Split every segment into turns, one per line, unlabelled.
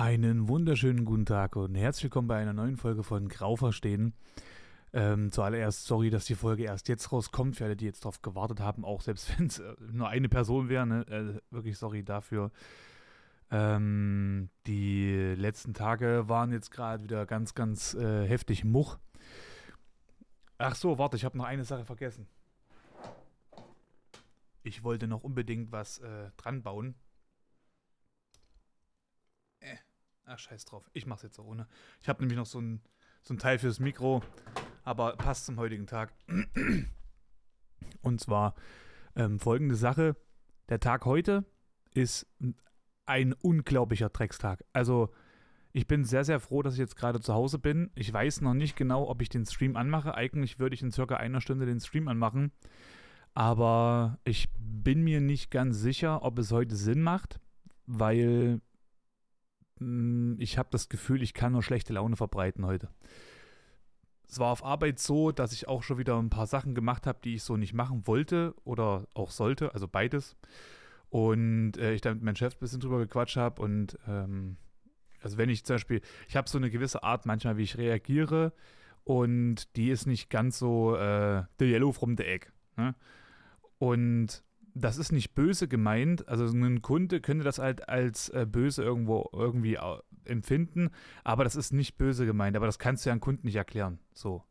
Einen wunderschönen guten Tag und herzlich willkommen bei einer neuen Folge von Grau verstehen. Ähm, zuallererst sorry, dass die Folge erst jetzt rauskommt, für alle, die jetzt darauf gewartet haben, auch selbst wenn es äh, nur eine Person wäre. Ne? Äh, wirklich sorry dafür. Ähm, die letzten Tage waren jetzt gerade wieder ganz, ganz äh, heftig Much. Ach so, warte, ich habe noch eine Sache vergessen. Ich wollte noch unbedingt was äh, dran bauen. Äh, ach, scheiß drauf. Ich mach's jetzt auch ohne. Ich habe nämlich noch so ein, so ein Teil fürs Mikro, aber passt zum heutigen Tag. Und zwar ähm, folgende Sache. Der Tag heute ist ein unglaublicher Dreckstag. Also, ich bin sehr, sehr froh, dass ich jetzt gerade zu Hause bin. Ich weiß noch nicht genau, ob ich den Stream anmache. Eigentlich würde ich in circa einer Stunde den Stream anmachen. Aber ich bin mir nicht ganz sicher, ob es heute Sinn macht, weil ich habe das Gefühl, ich kann nur schlechte Laune verbreiten heute. Es war auf Arbeit so, dass ich auch schon wieder ein paar Sachen gemacht habe, die ich so nicht machen wollte oder auch sollte, also beides. Und äh, ich dann mit meinem Chef ein bisschen drüber gequatscht habe und ähm, also wenn ich zum Beispiel, ich habe so eine gewisse Art manchmal, wie ich reagiere und die ist nicht ganz so äh, the yellow from the egg. Ne? Und das ist nicht böse gemeint. Also ein Kunde könnte das halt als äh, böse irgendwo irgendwie empfinden, aber das ist nicht böse gemeint. Aber das kannst du ja einem Kunden nicht erklären. So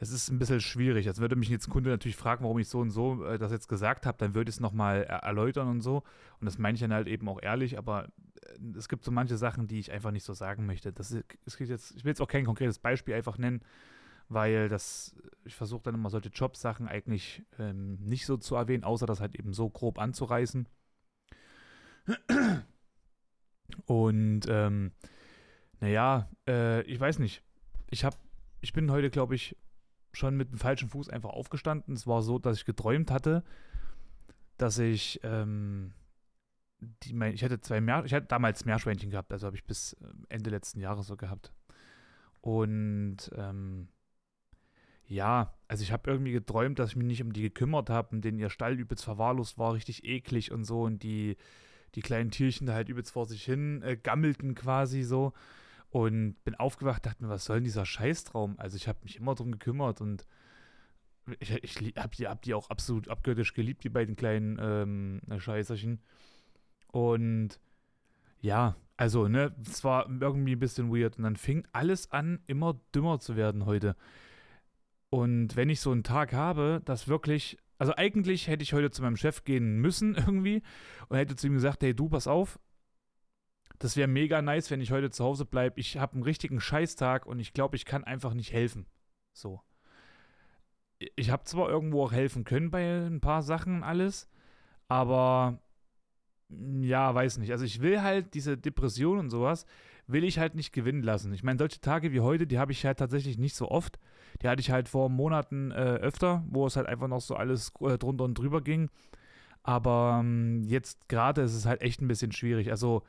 es ist ein bisschen schwierig. Als würde mich jetzt ein Kunde natürlich fragen, warum ich so und so äh, das jetzt gesagt habe, dann würde ich es nochmal er erläutern und so. Und das meine ich dann halt eben auch ehrlich, aber äh, es gibt so manche Sachen, die ich einfach nicht so sagen möchte. Das ist, es jetzt, ich will jetzt auch kein konkretes Beispiel einfach nennen, weil das, ich versuche dann immer solche Jobsachen eigentlich ähm, nicht so zu erwähnen, außer das halt eben so grob anzureißen. Und ähm, naja, äh, ich weiß nicht. Ich habe, ich bin heute, glaube ich, schon mit dem falschen Fuß einfach aufgestanden. Es war so, dass ich geträumt hatte, dass ich, ähm, die, mein, ich hatte zwei Meer, ich hatte damals Meerschweinchen gehabt, also habe ich bis ähm, Ende letzten Jahres so gehabt. Und ähm, ja, also ich habe irgendwie geträumt, dass ich mich nicht um die gekümmert habe und denen ihr Stall übelst verwahrlost war, richtig eklig und so und die, die kleinen Tierchen da halt übelst vor sich hin äh, gammelten quasi so. Und bin aufgewacht, dachte mir, was soll denn dieser Scheißtraum? Also ich habe mich immer drum gekümmert und ich, ich habe die, hab die auch absolut abgöttisch geliebt, die beiden kleinen ähm, Scheißerchen. Und ja, also, ne, es war irgendwie ein bisschen weird. Und dann fing alles an, immer dümmer zu werden heute. Und wenn ich so einen Tag habe, dass wirklich, also eigentlich hätte ich heute zu meinem Chef gehen müssen irgendwie und hätte zu ihm gesagt, hey, du, pass auf, das wäre mega nice, wenn ich heute zu Hause bleibe. Ich habe einen richtigen Scheißtag und ich glaube, ich kann einfach nicht helfen. So. Ich habe zwar irgendwo auch helfen können bei ein paar Sachen alles, aber mm, ja, weiß nicht. Also ich will halt diese Depression und sowas, will ich halt nicht gewinnen lassen. Ich meine, solche Tage wie heute, die habe ich halt tatsächlich nicht so oft. Die hatte ich halt vor Monaten äh, öfter, wo es halt einfach noch so alles äh, drunter und drüber ging. Aber ähm, jetzt gerade ist es halt echt ein bisschen schwierig. Also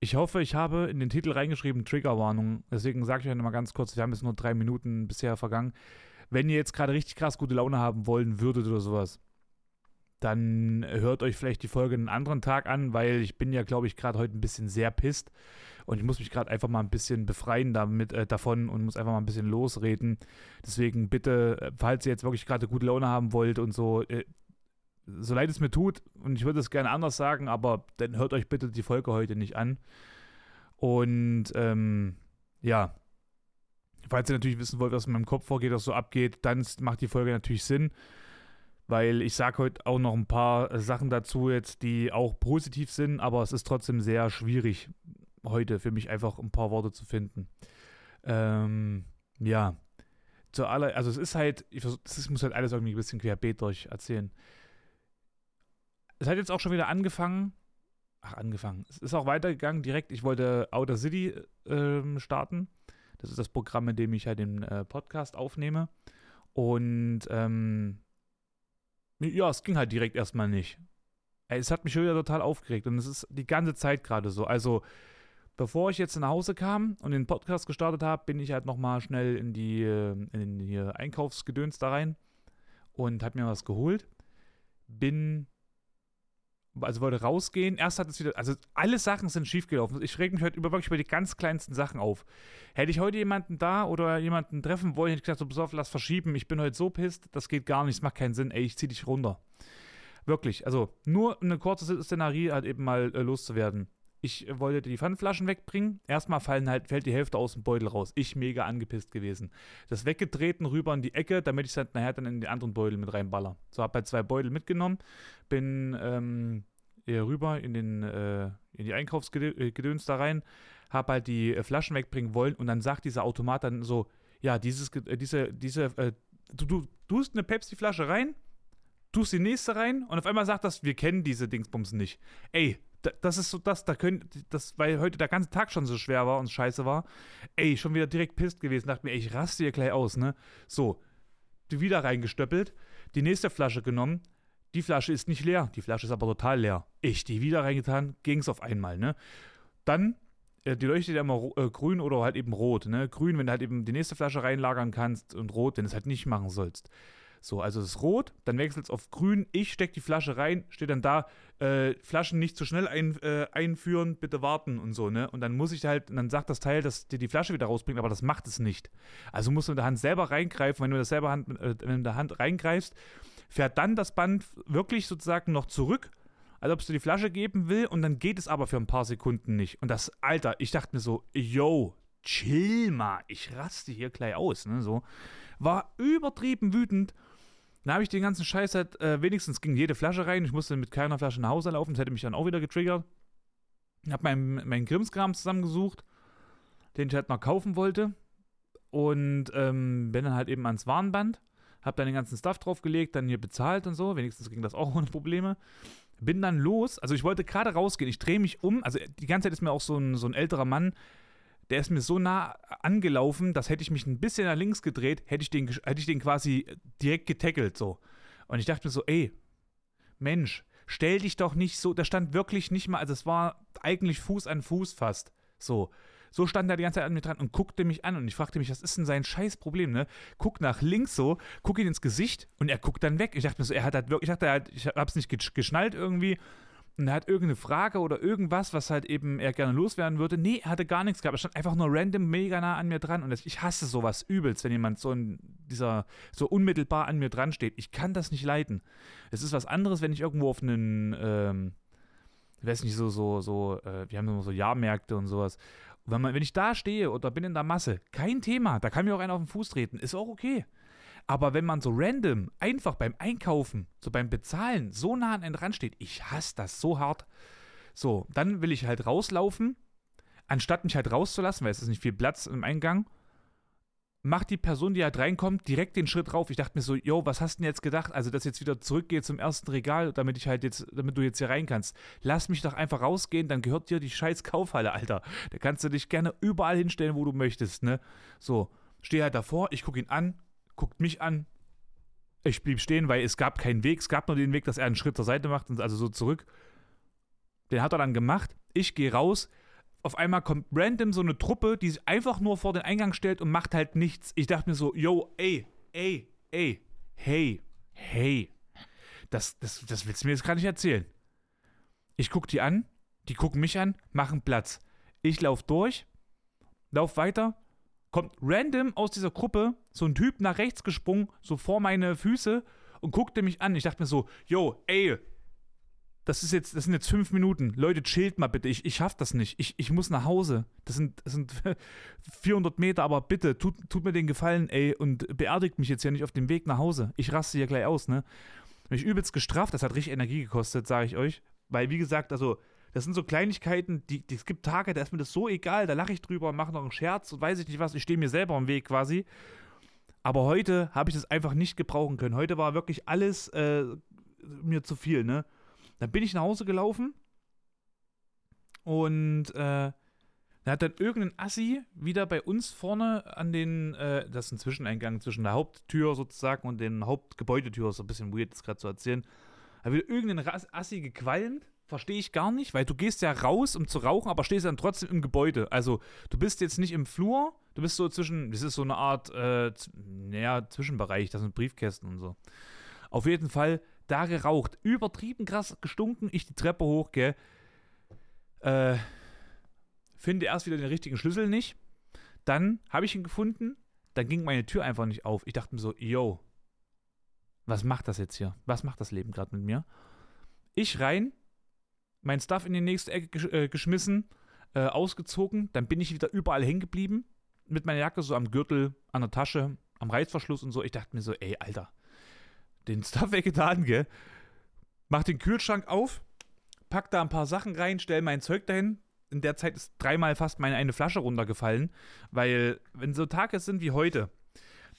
ich hoffe, ich habe in den Titel reingeschrieben Triggerwarnung. Deswegen sage ich euch nochmal ganz kurz, wir haben jetzt nur drei Minuten bisher vergangen. Wenn ihr jetzt gerade richtig krass gute Laune haben wollen würdet oder sowas, dann hört euch vielleicht die Folge einen anderen Tag an, weil ich bin ja, glaube ich, gerade heute ein bisschen sehr pisst und ich muss mich gerade einfach mal ein bisschen befreien damit, äh, davon und muss einfach mal ein bisschen losreden. Deswegen bitte, äh, falls ihr jetzt wirklich gerade gute Laune haben wollt und so, äh, so leid es mir tut, und ich würde es gerne anders sagen, aber dann hört euch bitte die Folge heute nicht an. Und ähm, ja, falls ihr natürlich wissen wollt, was in meinem Kopf vorgeht, was so abgeht, dann macht die Folge natürlich Sinn, weil ich sage heute auch noch ein paar Sachen dazu jetzt, die auch positiv sind, aber es ist trotzdem sehr schwierig heute für mich einfach ein paar Worte zu finden. Ähm, ja, zu aller, also es ist halt, ich, das muss halt alles irgendwie ein bisschen querbeet durch erzählen es hat jetzt auch schon wieder angefangen. Ach, angefangen. Es ist auch weitergegangen direkt. Ich wollte Outer City äh, starten. Das ist das Programm, in dem ich halt den äh, Podcast aufnehme. Und ähm, ja, es ging halt direkt erstmal nicht. Es hat mich schon wieder total aufgeregt und es ist die ganze Zeit gerade so. Also, bevor ich jetzt nach Hause kam und den Podcast gestartet habe, bin ich halt nochmal schnell in die, äh, in die Einkaufsgedöns da rein und habe mir was geholt. Bin also wollte rausgehen. Erst hat es wieder, also alle Sachen sind schiefgelaufen. Ich reg mich heute über, wirklich über die ganz kleinsten Sachen auf. Hätte ich heute jemanden da oder jemanden treffen wollen, hätte ich gesagt, so, pass auf, lass verschieben. Ich bin heute so pisst, das geht gar nicht, das macht keinen Sinn. Ey, ich zieh dich runter. Wirklich, also nur eine kurze Szenerie halt eben mal äh, loszuwerden. Ich wollte die Pfandflaschen wegbringen. Erstmal fallen halt, fällt die Hälfte aus dem Beutel raus. Ich mega angepisst gewesen. Das weggetreten rüber in die Ecke, damit ich es halt nachher dann in die anderen Beutel mit reinballer. So, hab halt zwei Beutel mitgenommen, bin ähm, rüber in, den, äh, in die Einkaufsgedöns da rein, hab halt die äh, Flaschen wegbringen wollen und dann sagt dieser Automat dann so, ja, dieses, äh, diese, diese, äh, du, du tust eine Pepsi-Flasche rein, tust die nächste rein und auf einmal sagt das, wir kennen diese Dingsbums nicht. Ey, das ist so das, da können, das, weil heute der ganze Tag schon so schwer war und scheiße war. Ey, schon wieder direkt pisst gewesen. Dachte mir, ey, ich raste hier gleich aus, ne? So, die wieder reingestöppelt, die nächste Flasche genommen. Die Flasche ist nicht leer, die Flasche ist aber total leer. Ich die wieder reingetan, ging's auf einmal, ne? Dann, äh, die leuchtet ja immer äh, grün oder halt eben rot, ne? Grün, wenn du halt eben die nächste Flasche reinlagern kannst und rot, wenn du es halt nicht machen sollst. So, also es ist rot, dann wechselt es auf grün. Ich stecke die Flasche rein, steht dann da, äh, Flaschen nicht zu schnell ein, äh, einführen, bitte warten und so, ne? Und dann muss ich halt, dann sagt das Teil, dass dir die Flasche wieder rausbringt, aber das macht es nicht. Also musst du mit der Hand selber reingreifen. Wenn du das selber Hand, äh, mit der Hand reingreifst, fährt dann das Band wirklich sozusagen noch zurück, als ob es dir die Flasche geben will, und dann geht es aber für ein paar Sekunden nicht. Und das, Alter, ich dachte mir so, yo, chill mal, ich raste hier gleich aus, ne? So. War übertrieben wütend dann habe ich den ganzen Scheiß halt, äh, wenigstens ging jede Flasche rein. Ich musste mit keiner Flasche nach Hause laufen. Das hätte mich dann auch wieder getriggert. Ich habe meinen mein Grimmskram zusammengesucht, den ich halt noch kaufen wollte. Und ähm, bin dann halt eben ans Warnband. Habe dann den ganzen Stuff draufgelegt, dann hier bezahlt und so. Wenigstens ging das auch ohne Probleme. Bin dann los. Also ich wollte gerade rausgehen. Ich drehe mich um. Also die ganze Zeit ist mir auch so ein, so ein älterer Mann der ist mir so nah angelaufen, dass hätte ich mich ein bisschen nach links gedreht, hätte ich den, hätte ich den quasi direkt getackelt so. Und ich dachte mir so, ey, Mensch, stell dich doch nicht so, da stand wirklich nicht mal, also es war eigentlich Fuß an Fuß fast, so. So stand er die ganze Zeit an mir dran und guckte mich an und ich fragte mich, was ist denn sein Scheißproblem, ne? Guck nach links so, guck ihn ins Gesicht und er guckt dann weg. Ich dachte mir so, er hat halt wirklich, ich dachte halt, ich hab's nicht geschnallt irgendwie und er hat irgendeine Frage oder irgendwas, was halt eben er gerne loswerden würde. Nee, er hatte gar nichts gehabt. Er stand einfach nur random mega nah an mir dran. Und ich hasse sowas übelst, wenn jemand so in dieser, so unmittelbar an mir dran steht. Ich kann das nicht leiden. Es ist was anderes, wenn ich irgendwo auf einen, ähm, ich weiß nicht, so, so, so, äh, wir haben immer so Jahrmärkte und sowas. wenn, man, wenn ich da stehe oder bin in der Masse, kein Thema. Da kann mir auch einer auf den Fuß treten. Ist auch okay. Aber wenn man so random einfach beim Einkaufen, so beim Bezahlen, so nah an einen dran steht, ich hasse das so hart. So, dann will ich halt rauslaufen, anstatt mich halt rauszulassen, weil es ist nicht viel Platz im Eingang, macht die Person, die halt reinkommt, direkt den Schritt rauf. Ich dachte mir so, yo, was hast du denn jetzt gedacht? Also, dass jetzt wieder zurückgeht zum ersten Regal, damit ich halt jetzt, damit du jetzt hier rein kannst. Lass mich doch einfach rausgehen, dann gehört dir die scheiß Kaufhalle, Alter. Da kannst du dich gerne überall hinstellen, wo du möchtest, ne? So, stehe halt davor, ich gucke ihn an, guckt mich an. Ich blieb stehen, weil es gab keinen Weg. Es gab nur den Weg, dass er einen Schritt zur Seite macht und also so zurück. Den hat er dann gemacht. Ich gehe raus. Auf einmal kommt random so eine Truppe, die sich einfach nur vor den Eingang stellt und macht halt nichts. Ich dachte mir so, yo, ey, ey, ey, hey, hey. Das, das, das willst du mir jetzt gar nicht erzählen. Ich gucke die an, die gucken mich an, machen Platz. Ich laufe durch, lauf weiter, kommt random aus dieser Gruppe so ein Typ nach rechts gesprungen, so vor meine Füße und guckte mich an. Ich dachte mir so, yo, ey, das ist jetzt, das sind jetzt fünf Minuten. Leute, chillt mal bitte. Ich, ich schaff das nicht. Ich, ich muss nach Hause. Das sind, das sind 400 Meter, aber bitte, tut, tut mir den Gefallen, ey, und beerdigt mich jetzt ja nicht auf dem Weg nach Hause. Ich raste hier gleich aus, ne? Mich übelst gestraft, das hat richtig Energie gekostet, sage ich euch. Weil, wie gesagt, also, das sind so Kleinigkeiten, die, die, es gibt Tage, da ist mir das so egal, da lache ich drüber mache noch einen Scherz und weiß ich nicht was, ich stehe mir selber im Weg quasi. Aber heute habe ich das einfach nicht gebrauchen können. Heute war wirklich alles äh, mir zu viel, ne? Dann bin ich nach Hause gelaufen und äh, da hat dann irgendein Assi wieder bei uns vorne an den, äh, das ist ein Zwischeneingang zwischen der Haupttür sozusagen und den Hauptgebäudetür, ist ein bisschen weird, das gerade zu erzählen. Hat wieder irgendein Assi gequalmt Verstehe ich gar nicht, weil du gehst ja raus, um zu rauchen, aber stehst dann trotzdem im Gebäude. Also du bist jetzt nicht im Flur, du bist so zwischen, das ist so eine Art, äh, naja, Zwischenbereich, das sind Briefkästen und so. Auf jeden Fall, da geraucht. Übertrieben krass gestunken. Ich die Treppe hoch, gell. Äh, finde erst wieder den richtigen Schlüssel nicht. Dann habe ich ihn gefunden. Dann ging meine Tür einfach nicht auf. Ich dachte mir so, yo, was macht das jetzt hier? Was macht das Leben gerade mit mir? Ich rein, mein Stuff in die nächste Ecke gesch äh, geschmissen, äh, ausgezogen. Dann bin ich wieder überall hängen geblieben. Mit meiner Jacke so am Gürtel, an der Tasche, am Reißverschluss und so. Ich dachte mir so, ey, Alter, den Stuff weggetan, gell? Mach den Kühlschrank auf, pack da ein paar Sachen rein, stell mein Zeug dahin. In der Zeit ist dreimal fast meine eine Flasche runtergefallen, weil, wenn so Tage sind wie heute,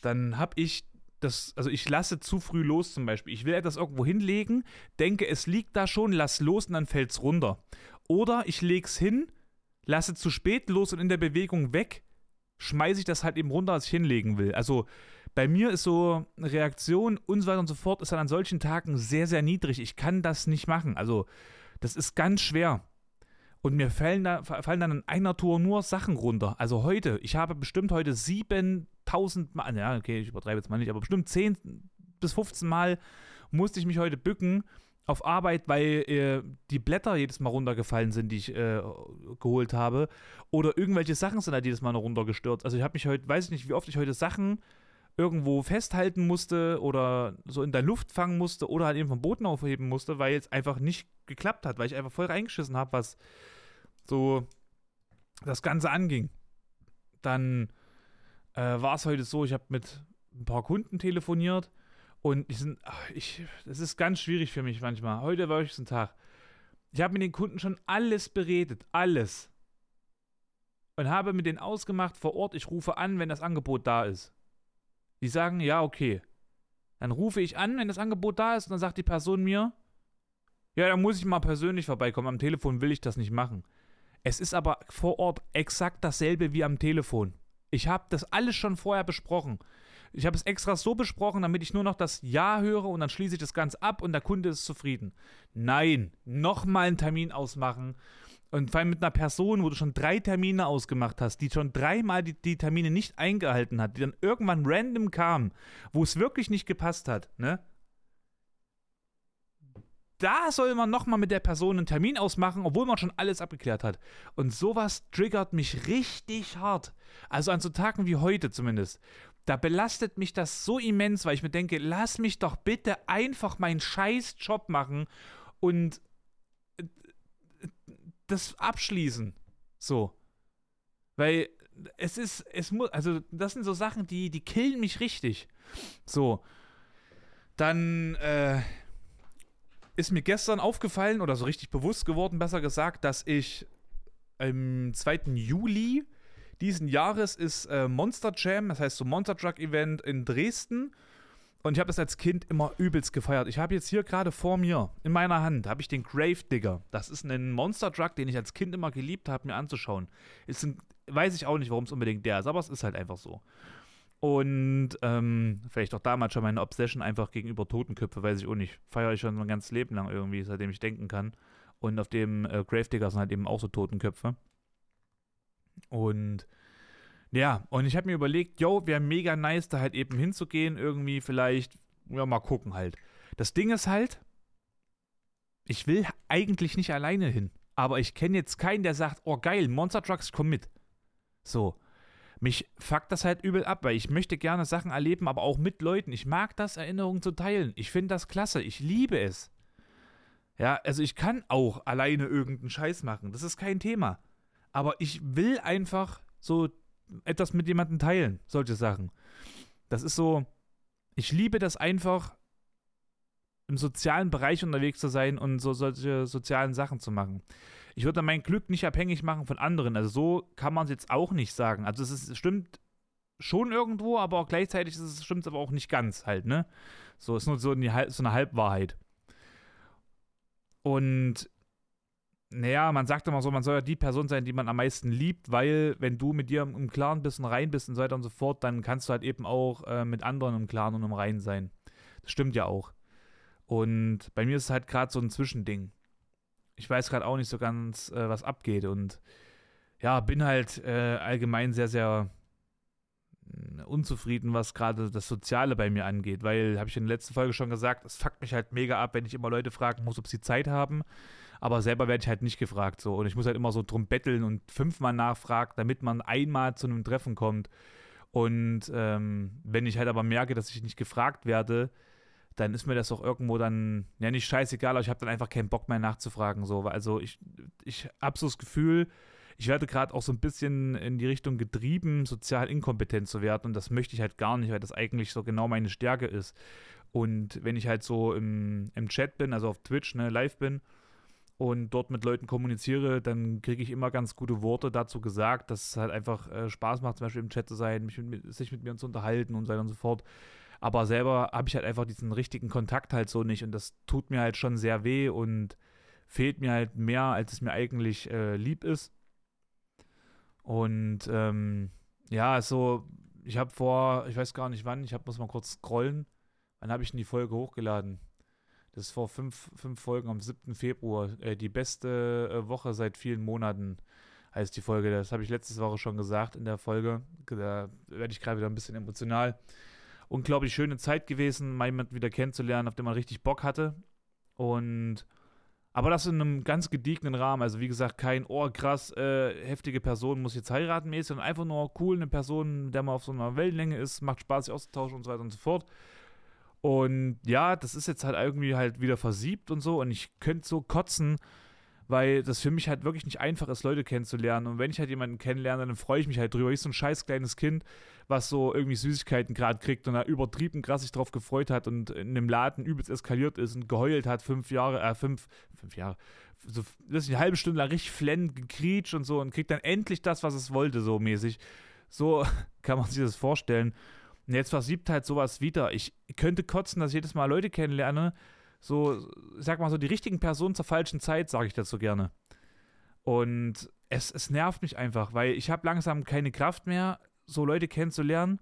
dann hab ich das, also ich lasse zu früh los zum Beispiel. Ich will etwas irgendwo hinlegen, denke, es liegt da schon, lass los und dann fällt es runter. Oder ich lege es hin, lasse zu spät los und in der Bewegung weg, schmeiße ich das halt eben runter, was ich hinlegen will. Also bei mir ist so Reaktion und so weiter und so fort, ist dann an solchen Tagen sehr, sehr niedrig. Ich kann das nicht machen. Also das ist ganz schwer. Und mir fallen, da, fallen dann in einer Tour nur Sachen runter. Also heute, ich habe bestimmt heute 7000 Mal, ja, okay, ich übertreibe jetzt mal nicht, aber bestimmt 10 bis 15 Mal musste ich mich heute bücken auf Arbeit, weil äh, die Blätter jedes Mal runtergefallen sind, die ich äh, geholt habe. Oder irgendwelche Sachen sind halt jedes Mal runtergestürzt. Also ich habe mich heute, weiß ich nicht, wie oft ich heute Sachen irgendwo festhalten musste oder so in der Luft fangen musste oder halt eben vom Boden aufheben musste, weil es einfach nicht geklappt hat, weil ich einfach voll reingeschissen habe, was so das Ganze anging. Dann äh, war es heute so, ich habe mit ein paar Kunden telefoniert und ich sind, ach, ich, das ist ganz schwierig für mich manchmal. Heute war ich ein Tag. Ich habe mit den Kunden schon alles beredet, alles. Und habe mit denen ausgemacht vor Ort, ich rufe an, wenn das Angebot da ist. Die sagen, ja, okay. Dann rufe ich an, wenn das Angebot da ist, und dann sagt die Person mir, ja, dann muss ich mal persönlich vorbeikommen. Am Telefon will ich das nicht machen. Es ist aber vor Ort exakt dasselbe wie am Telefon. Ich habe das alles schon vorher besprochen. Ich habe es extra so besprochen, damit ich nur noch das Ja höre und dann schließe ich das Ganze ab und der Kunde ist zufrieden. Nein, nochmal einen Termin ausmachen. Und vor allem mit einer Person, wo du schon drei Termine ausgemacht hast, die schon dreimal die, die Termine nicht eingehalten hat, die dann irgendwann random kam, wo es wirklich nicht gepasst hat, ne? Da soll man nochmal mit der Person einen Termin ausmachen, obwohl man schon alles abgeklärt hat. Und sowas triggert mich richtig hart. Also an so Tagen wie heute zumindest. Da belastet mich das so immens, weil ich mir denke, lass mich doch bitte einfach meinen scheiß Job machen und äh, das abschließen. So. Weil es ist, es muss, also das sind so Sachen, die, die killen mich richtig. So. Dann, äh, ist mir gestern aufgefallen oder so richtig bewusst geworden, besser gesagt, dass ich am 2. Juli diesen Jahres ist äh, Monster Jam, das heißt so Monster Truck Event in Dresden. Und ich habe das als Kind immer übelst gefeiert. Ich habe jetzt hier gerade vor mir, in meiner Hand, habe ich den Grave Digger. Das ist ein Monster Truck, den ich als Kind immer geliebt habe, mir anzuschauen. Ist ein, weiß ich auch nicht, warum es unbedingt der ist, aber es ist halt einfach so. Und ähm, vielleicht auch damals schon meine Obsession einfach gegenüber Totenköpfe, weiß ich auch nicht. Feiere ich schon mein ganzes Leben lang irgendwie, seitdem ich denken kann. Und auf dem äh, Gravedigger sind halt eben auch so Totenköpfe. Und ja, und ich habe mir überlegt, yo, wäre mega nice, da halt eben hinzugehen, irgendwie vielleicht, ja, mal gucken halt. Das Ding ist halt, ich will eigentlich nicht alleine hin. Aber ich kenne jetzt keinen, der sagt, oh geil, Monster Trucks, komm mit. So mich fuckt das halt übel ab, weil ich möchte gerne Sachen erleben, aber auch mit Leuten. Ich mag das, Erinnerungen zu teilen. Ich finde das klasse. Ich liebe es. Ja, also ich kann auch alleine irgendeinen Scheiß machen. Das ist kein Thema. Aber ich will einfach so etwas mit jemandem teilen, solche Sachen. Das ist so, ich liebe das einfach, im sozialen Bereich unterwegs zu sein und so solche sozialen Sachen zu machen ich würde mein Glück nicht abhängig machen von anderen. Also so kann man es jetzt auch nicht sagen. Also es, ist, es stimmt schon irgendwo, aber auch gleichzeitig stimmt es aber auch nicht ganz halt, ne? So ist nur so eine, so eine Halbwahrheit. Und naja, man sagt immer so, man soll ja die Person sein, die man am meisten liebt, weil wenn du mit dir im Klaren bist und rein bist und so weiter und so fort, dann kannst du halt eben auch äh, mit anderen im Klaren und im Rein sein. Das stimmt ja auch. Und bei mir ist es halt gerade so ein Zwischending ich weiß gerade auch nicht so ganz, äh, was abgeht. Und ja, bin halt äh, allgemein sehr, sehr unzufrieden, was gerade das Soziale bei mir angeht, weil, habe ich in der letzten Folge schon gesagt, es fuckt mich halt mega ab, wenn ich immer Leute fragen muss, ob sie Zeit haben, aber selber werde ich halt nicht gefragt so und ich muss halt immer so drum betteln und fünfmal nachfragen, damit man einmal zu einem Treffen kommt und ähm, wenn ich halt aber merke, dass ich nicht gefragt werde, dann ist mir das auch irgendwo dann, ja nicht scheißegal, aber ich habe dann einfach keinen Bock mehr nachzufragen. So. Also ich, ich habe so das Gefühl, ich werde gerade auch so ein bisschen in die Richtung getrieben, sozial inkompetent zu werden. Und das möchte ich halt gar nicht, weil das eigentlich so genau meine Stärke ist. Und wenn ich halt so im, im Chat bin, also auf Twitch, ne, live bin und dort mit Leuten kommuniziere, dann kriege ich immer ganz gute Worte dazu gesagt, dass es halt einfach äh, Spaß macht, zum Beispiel im Chat zu sein, mich mit, sich mit mir zu unterhalten und so weiter und so fort. Aber selber habe ich halt einfach diesen richtigen Kontakt halt so nicht und das tut mir halt schon sehr weh und fehlt mir halt mehr, als es mir eigentlich äh, lieb ist. Und ähm, ja, so, ich habe vor, ich weiß gar nicht wann, ich hab, muss mal kurz scrollen. Wann habe ich denn die Folge hochgeladen? Das ist vor fünf, fünf Folgen am 7. Februar. Äh, die beste äh, Woche seit vielen Monaten heißt die Folge. Das habe ich letzte Woche schon gesagt in der Folge. Da werde ich gerade wieder ein bisschen emotional. Unglaublich schöne Zeit gewesen, mal jemanden wieder kennenzulernen, auf den man richtig Bock hatte. Und aber das in einem ganz gediegenen Rahmen. Also wie gesagt, kein, oh krass, äh, heftige Person muss jetzt heiraten mäßig, sondern einfach nur cool, eine Person, der mal auf so einer Wellenlänge ist, macht Spaß, sich auszutauschen und so weiter und so fort. Und ja, das ist jetzt halt irgendwie halt wieder versiebt und so. Und ich könnte so kotzen, weil das für mich halt wirklich nicht einfach ist, Leute kennenzulernen. Und wenn ich halt jemanden kennenlerne, dann freue ich mich halt drüber. Ich so ein scheiß kleines Kind, was so irgendwie Süßigkeiten gerade kriegt und da übertrieben krass sich drauf gefreut hat und in einem Laden übelst eskaliert ist und geheult hat, fünf Jahre, äh, fünf, fünf Jahre, so, das ist eine halbe Stunde lang richtig flennend gekriecht und so und kriegt dann endlich das, was es wollte, so mäßig. So kann man sich das vorstellen. Und jetzt versiebt halt sowas wieder. Ich könnte kotzen, dass ich jedes Mal Leute kennenlerne, so, sag mal so, die richtigen Personen zur falschen Zeit, sage ich dazu gerne. Und es, es nervt mich einfach, weil ich habe langsam keine Kraft mehr, so Leute kennenzulernen.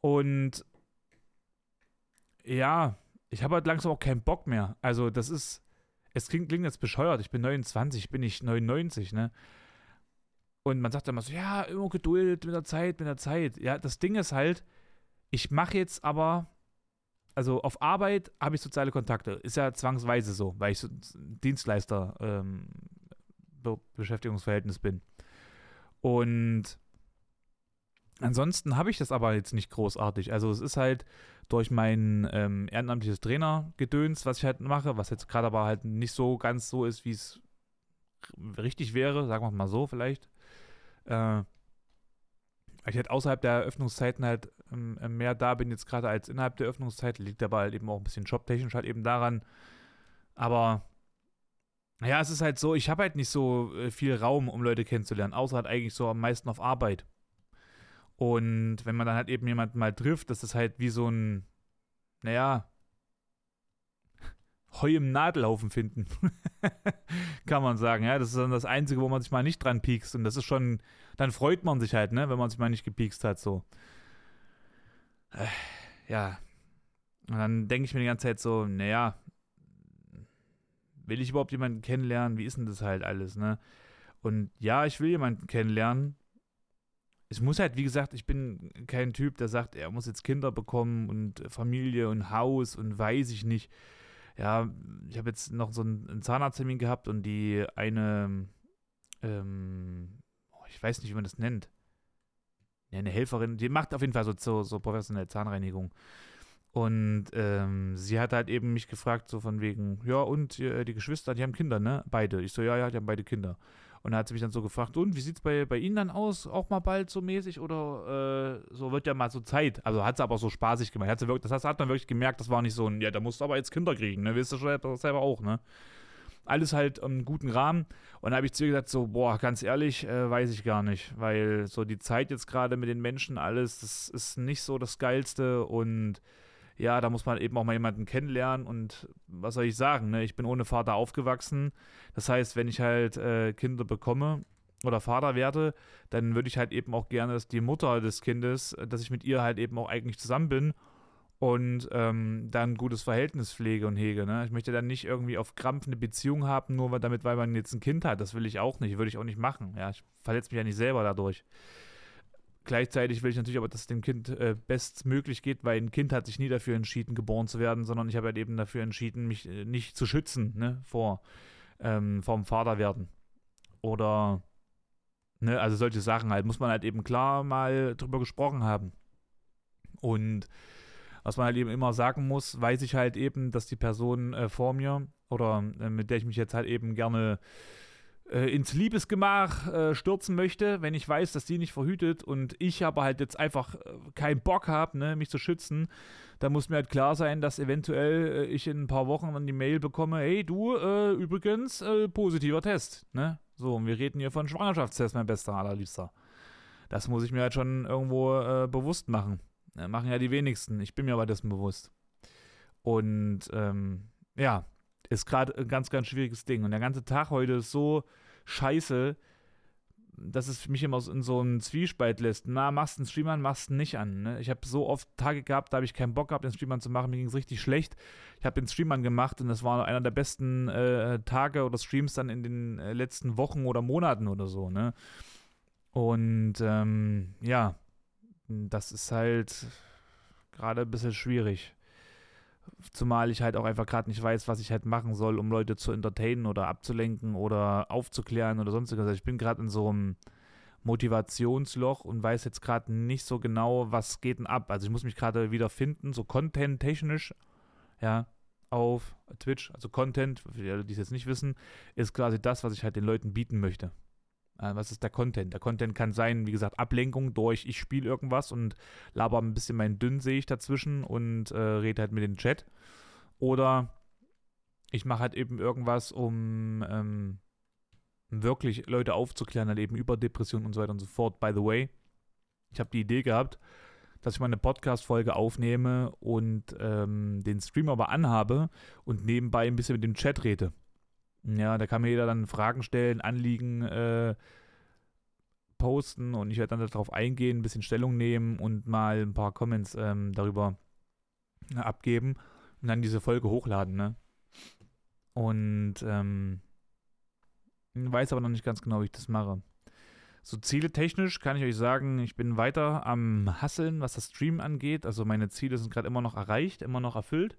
Und ja, ich habe halt langsam auch keinen Bock mehr. Also, das ist, es klingt, klingt jetzt bescheuert. Ich bin 29, bin ich 99, ne? Und man sagt immer so, ja, immer Geduld mit der Zeit, mit der Zeit. Ja, das Ding ist halt, ich mache jetzt aber also auf Arbeit habe ich soziale Kontakte. Ist ja zwangsweise so, weil ich so Dienstleister ähm, Be Beschäftigungsverhältnis bin. Und ansonsten habe ich das aber jetzt nicht großartig. Also es ist halt durch mein ähm, ehrenamtliches Trainergedöns, was ich halt mache, was jetzt gerade aber halt nicht so ganz so ist, wie es richtig wäre, sagen wir mal so vielleicht. Äh, ich halt außerhalb der Öffnungszeiten halt ähm, äh, mehr da bin jetzt gerade als innerhalb der Öffnungszeit. Liegt aber halt eben auch ein bisschen jobtechnisch halt eben daran. Aber naja, es ist halt so, ich habe halt nicht so äh, viel Raum, um Leute kennenzulernen, außer halt eigentlich so am meisten auf Arbeit. Und wenn man dann halt eben jemanden mal trifft, das ist halt wie so ein, naja, Heu im Nadelhaufen finden. Kann man sagen, ja. Das ist dann das Einzige, wo man sich mal nicht dran piekst. Und das ist schon, dann freut man sich halt, ne, wenn man sich mal nicht gepiekst hat, so. Äh, ja. Und dann denke ich mir die ganze Zeit so, naja, will ich überhaupt jemanden kennenlernen? Wie ist denn das halt alles, ne? Und ja, ich will jemanden kennenlernen. Es muss halt, wie gesagt, ich bin kein Typ, der sagt, er muss jetzt Kinder bekommen und Familie und Haus und weiß ich nicht ja, ich habe jetzt noch so einen, Zahnarzttermin gehabt und die eine, ähm, ich weiß nicht, wie man das nennt. Ja, eine Helferin, die macht auf jeden Fall so, so, so professionelle Zahnreinigung. Und ähm, sie hat halt eben mich gefragt, so von wegen, ja, und äh, die Geschwister, die haben Kinder, ne? Beide. Ich so, ja, ja, die haben beide Kinder. Und da hat sie mich dann so gefragt, und wie sieht es bei, bei Ihnen dann aus? Auch mal bald so mäßig? Oder äh, so wird ja mal so Zeit. Also hat sie aber so spaßig gemacht. Hat sie wirklich, das hat man wirklich gemerkt, das war nicht so ein, ja, da musst du aber jetzt Kinder kriegen, ne? Weißt du schon selber auch, ne? Alles halt im guten Rahmen. Und da habe ich zu ihr gesagt, so, boah, ganz ehrlich, äh, weiß ich gar nicht. Weil so die Zeit jetzt gerade mit den Menschen, alles, das ist nicht so das Geilste und ja, da muss man eben auch mal jemanden kennenlernen und was soll ich sagen, ne? ich bin ohne Vater aufgewachsen. Das heißt, wenn ich halt äh, Kinder bekomme oder Vater werde, dann würde ich halt eben auch gerne, dass die Mutter des Kindes, dass ich mit ihr halt eben auch eigentlich zusammen bin und ähm, dann ein gutes Verhältnis pflege und hege. Ne? Ich möchte dann nicht irgendwie auf Krampf eine Beziehung haben, nur weil, damit, weil man jetzt ein Kind hat. Das will ich auch nicht, würde ich auch nicht machen. Ja, ich verletze mich ja nicht selber dadurch. Gleichzeitig will ich natürlich aber, dass es dem Kind äh, bestmöglich geht, weil ein Kind hat sich nie dafür entschieden, geboren zu werden, sondern ich habe halt eben dafür entschieden, mich äh, nicht zu schützen, ne, vor ähm, vom Vaterwerden. Oder, ne, also solche Sachen halt, muss man halt eben klar mal drüber gesprochen haben. Und was man halt eben immer sagen muss, weiß ich halt eben, dass die Person äh, vor mir oder äh, mit der ich mich jetzt halt eben gerne äh, ins Liebesgemach äh, stürzen möchte, wenn ich weiß, dass die nicht verhütet und ich aber halt jetzt einfach äh, keinen Bock habe, ne, mich zu schützen, dann muss mir halt klar sein, dass eventuell äh, ich in ein paar Wochen dann die Mail bekomme, hey du, äh, übrigens, positiver Test, ne? So, und wir reden hier von Schwangerschaftstest, mein bester allerliebster. Das muss ich mir halt schon irgendwo bewusst machen. Machen ja die wenigsten. Ich bin mir aber dessen bewusst. Und ähm, ja, ist gerade ein ganz, ganz schwieriges Ding. Und der ganze Tag heute ist so scheiße, dass es mich immer in so einen Zwiespalt lässt. Na, machst du einen Stream an, machst du nicht an. Ne? Ich habe so oft Tage gehabt, da habe ich keinen Bock gehabt, den Stream zu machen. Mir ging es richtig schlecht. Ich habe den Stream gemacht und das war einer der besten äh, Tage oder Streams dann in den äh, letzten Wochen oder Monaten oder so. Ne? Und ähm, ja, das ist halt gerade ein bisschen schwierig. Zumal ich halt auch einfach gerade nicht weiß, was ich halt machen soll, um Leute zu entertainen oder abzulenken oder aufzuklären oder sonstiges. Also ich bin gerade in so einem Motivationsloch und weiß jetzt gerade nicht so genau, was geht denn ab. Also ich muss mich gerade wieder finden, so content-technisch, ja, auf Twitch. Also Content, für die, die es jetzt nicht wissen, ist quasi das, was ich halt den Leuten bieten möchte. Äh, was ist der Content? Der Content kann sein, wie gesagt, Ablenkung durch, ich spiele irgendwas und laber ein bisschen mein Dünn, sehe ich dazwischen und äh, rede halt mit dem Chat. Oder ich mache halt eben irgendwas, um ähm, wirklich Leute aufzuklären, halt eben über Depressionen und so weiter und so fort. By the way, ich habe die Idee gehabt, dass ich mal eine Podcast-Folge aufnehme und ähm, den Stream aber anhabe und nebenbei ein bisschen mit dem Chat rede. Ja, da kann mir jeder dann Fragen stellen, Anliegen äh, posten und ich werde dann darauf eingehen, ein bisschen Stellung nehmen und mal ein paar Comments ähm, darüber äh, abgeben und dann diese Folge hochladen, ne? Und ähm, weiß aber noch nicht ganz genau, wie ich das mache. So Ziele technisch kann ich euch sagen, ich bin weiter am Hasseln, was das Stream angeht. Also meine Ziele sind gerade immer noch erreicht, immer noch erfüllt.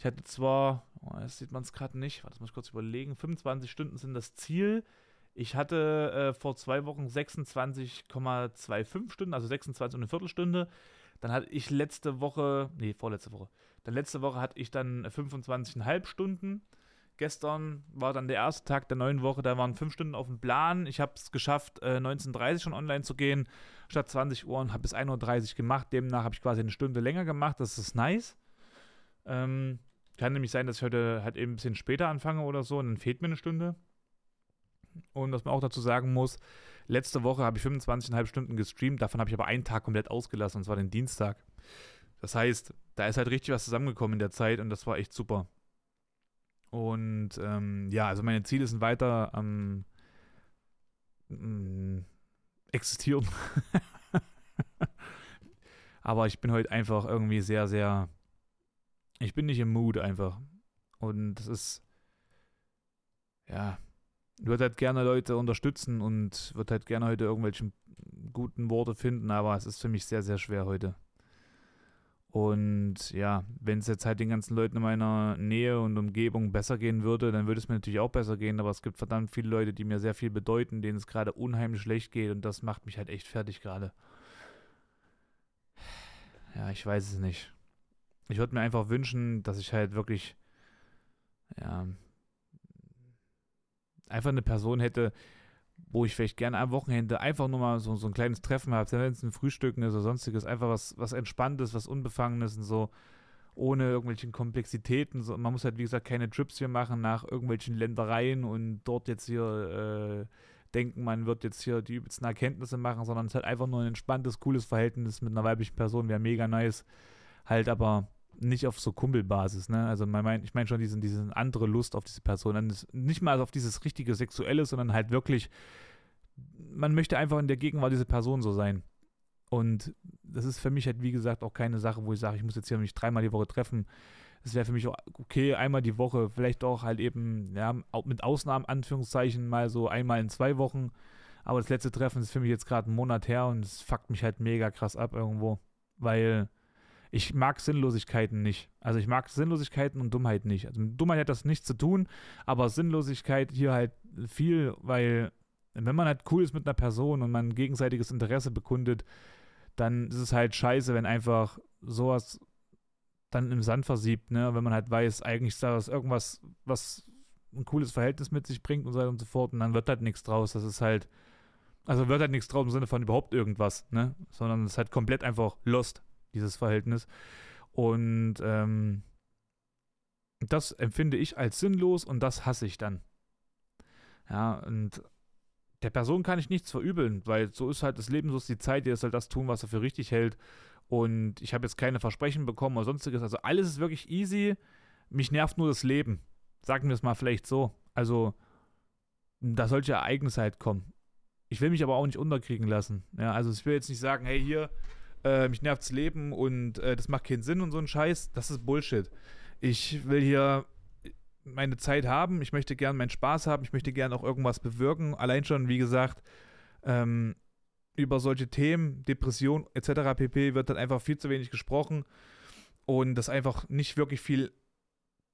Ich hatte zwar, oh, jetzt sieht man es gerade nicht, das muss ich kurz überlegen, 25 Stunden sind das Ziel. Ich hatte äh, vor zwei Wochen 26,25 Stunden, also 26 und eine Viertelstunde. Dann hatte ich letzte Woche, nee, vorletzte Woche. Dann letzte Woche hatte ich dann 25,5 Stunden. Gestern war dann der erste Tag der neuen Woche, da waren fünf Stunden auf dem Plan. Ich habe es geschafft, äh, 19.30 Uhr schon online zu gehen, statt 20 Uhr und habe bis 1.30 Uhr gemacht. Demnach habe ich quasi eine Stunde länger gemacht. Das ist nice. Ähm, kann nämlich sein, dass ich heute halt eben ein bisschen später anfange oder so und dann fehlt mir eine Stunde. Und was man auch dazu sagen muss, letzte Woche habe ich 25,5 Stunden gestreamt, davon habe ich aber einen Tag komplett ausgelassen, und zwar den Dienstag. Das heißt, da ist halt richtig was zusammengekommen in der Zeit und das war echt super. Und ähm, ja, also meine Ziele sind weiter am ähm, existieren. aber ich bin heute einfach irgendwie sehr, sehr ich bin nicht im Mood einfach. Und das ist, ja, ich würde halt gerne Leute unterstützen und würde halt gerne heute irgendwelche guten Worte finden, aber es ist für mich sehr, sehr schwer heute. Und ja, wenn es jetzt halt den ganzen Leuten in meiner Nähe und Umgebung besser gehen würde, dann würde es mir natürlich auch besser gehen, aber es gibt verdammt viele Leute, die mir sehr viel bedeuten, denen es gerade unheimlich schlecht geht und das macht mich halt echt fertig gerade. Ja, ich weiß es nicht ich würde mir einfach wünschen, dass ich halt wirklich, ja, einfach eine Person hätte, wo ich vielleicht gerne am Wochenende einfach nur mal so, so ein kleines Treffen habe, wenn es ein Frühstücken ist oder sonstiges, einfach was, was Entspanntes, was Unbefangenes und so, ohne irgendwelchen Komplexitäten. So, man muss halt, wie gesagt, keine Trips hier machen nach irgendwelchen Ländereien und dort jetzt hier äh, denken, man wird jetzt hier die übelsten Erkenntnisse machen, sondern es ist halt einfach nur ein entspanntes, cooles Verhältnis mit einer weiblichen Person, wäre mega nice. Halt aber nicht auf so Kumpelbasis, ne? Also man mein, ich meine schon diesen, diese andere Lust auf diese Person. Nicht mal auf dieses richtige Sexuelle, sondern halt wirklich, man möchte einfach in der Gegenwart diese Person so sein. Und das ist für mich halt, wie gesagt, auch keine Sache, wo ich sage, ich muss jetzt hier mich dreimal die Woche treffen. Es wäre für mich auch okay, einmal die Woche, vielleicht auch halt eben, ja, mit Ausnahmen, Anführungszeichen, mal so einmal in zwei Wochen. Aber das letzte Treffen ist für mich jetzt gerade einen Monat her und es fuckt mich halt mega krass ab irgendwo. Weil ich mag Sinnlosigkeiten nicht. Also ich mag Sinnlosigkeiten und Dummheit nicht. Also mit Dummheit hat das nichts zu tun, aber Sinnlosigkeit hier halt viel, weil wenn man halt cool ist mit einer Person und man gegenseitiges Interesse bekundet, dann ist es halt scheiße, wenn einfach sowas dann im Sand versiebt, ne? Wenn man halt weiß, eigentlich ist da irgendwas, was ein cooles Verhältnis mit sich bringt und so weiter und so fort und dann wird halt nichts draus. Das ist halt, also wird halt nichts draus im Sinne von überhaupt irgendwas, ne? Sondern es ist halt komplett einfach lost, dieses Verhältnis. Und ähm, das empfinde ich als sinnlos und das hasse ich dann. Ja, und der Person kann ich nichts verübeln, weil so ist halt das Leben, so ist die Zeit, die soll das tun, was er für richtig hält. Und ich habe jetzt keine Versprechen bekommen oder sonstiges. Also alles ist wirklich easy. Mich nervt nur das Leben. Sagen wir es mal vielleicht so. Also, da solche Ereignisse halt kommen. Ich will mich aber auch nicht unterkriegen lassen. Ja, also ich will jetzt nicht sagen, hey, hier, äh, mich nervt das Leben und äh, das macht keinen Sinn und so ein Scheiß. Das ist Bullshit. Ich will hier meine Zeit haben, ich möchte gern meinen Spaß haben, ich möchte gern auch irgendwas bewirken. Allein schon, wie gesagt, ähm, über solche Themen, Depression etc. pp. wird dann einfach viel zu wenig gesprochen und das einfach nicht wirklich viel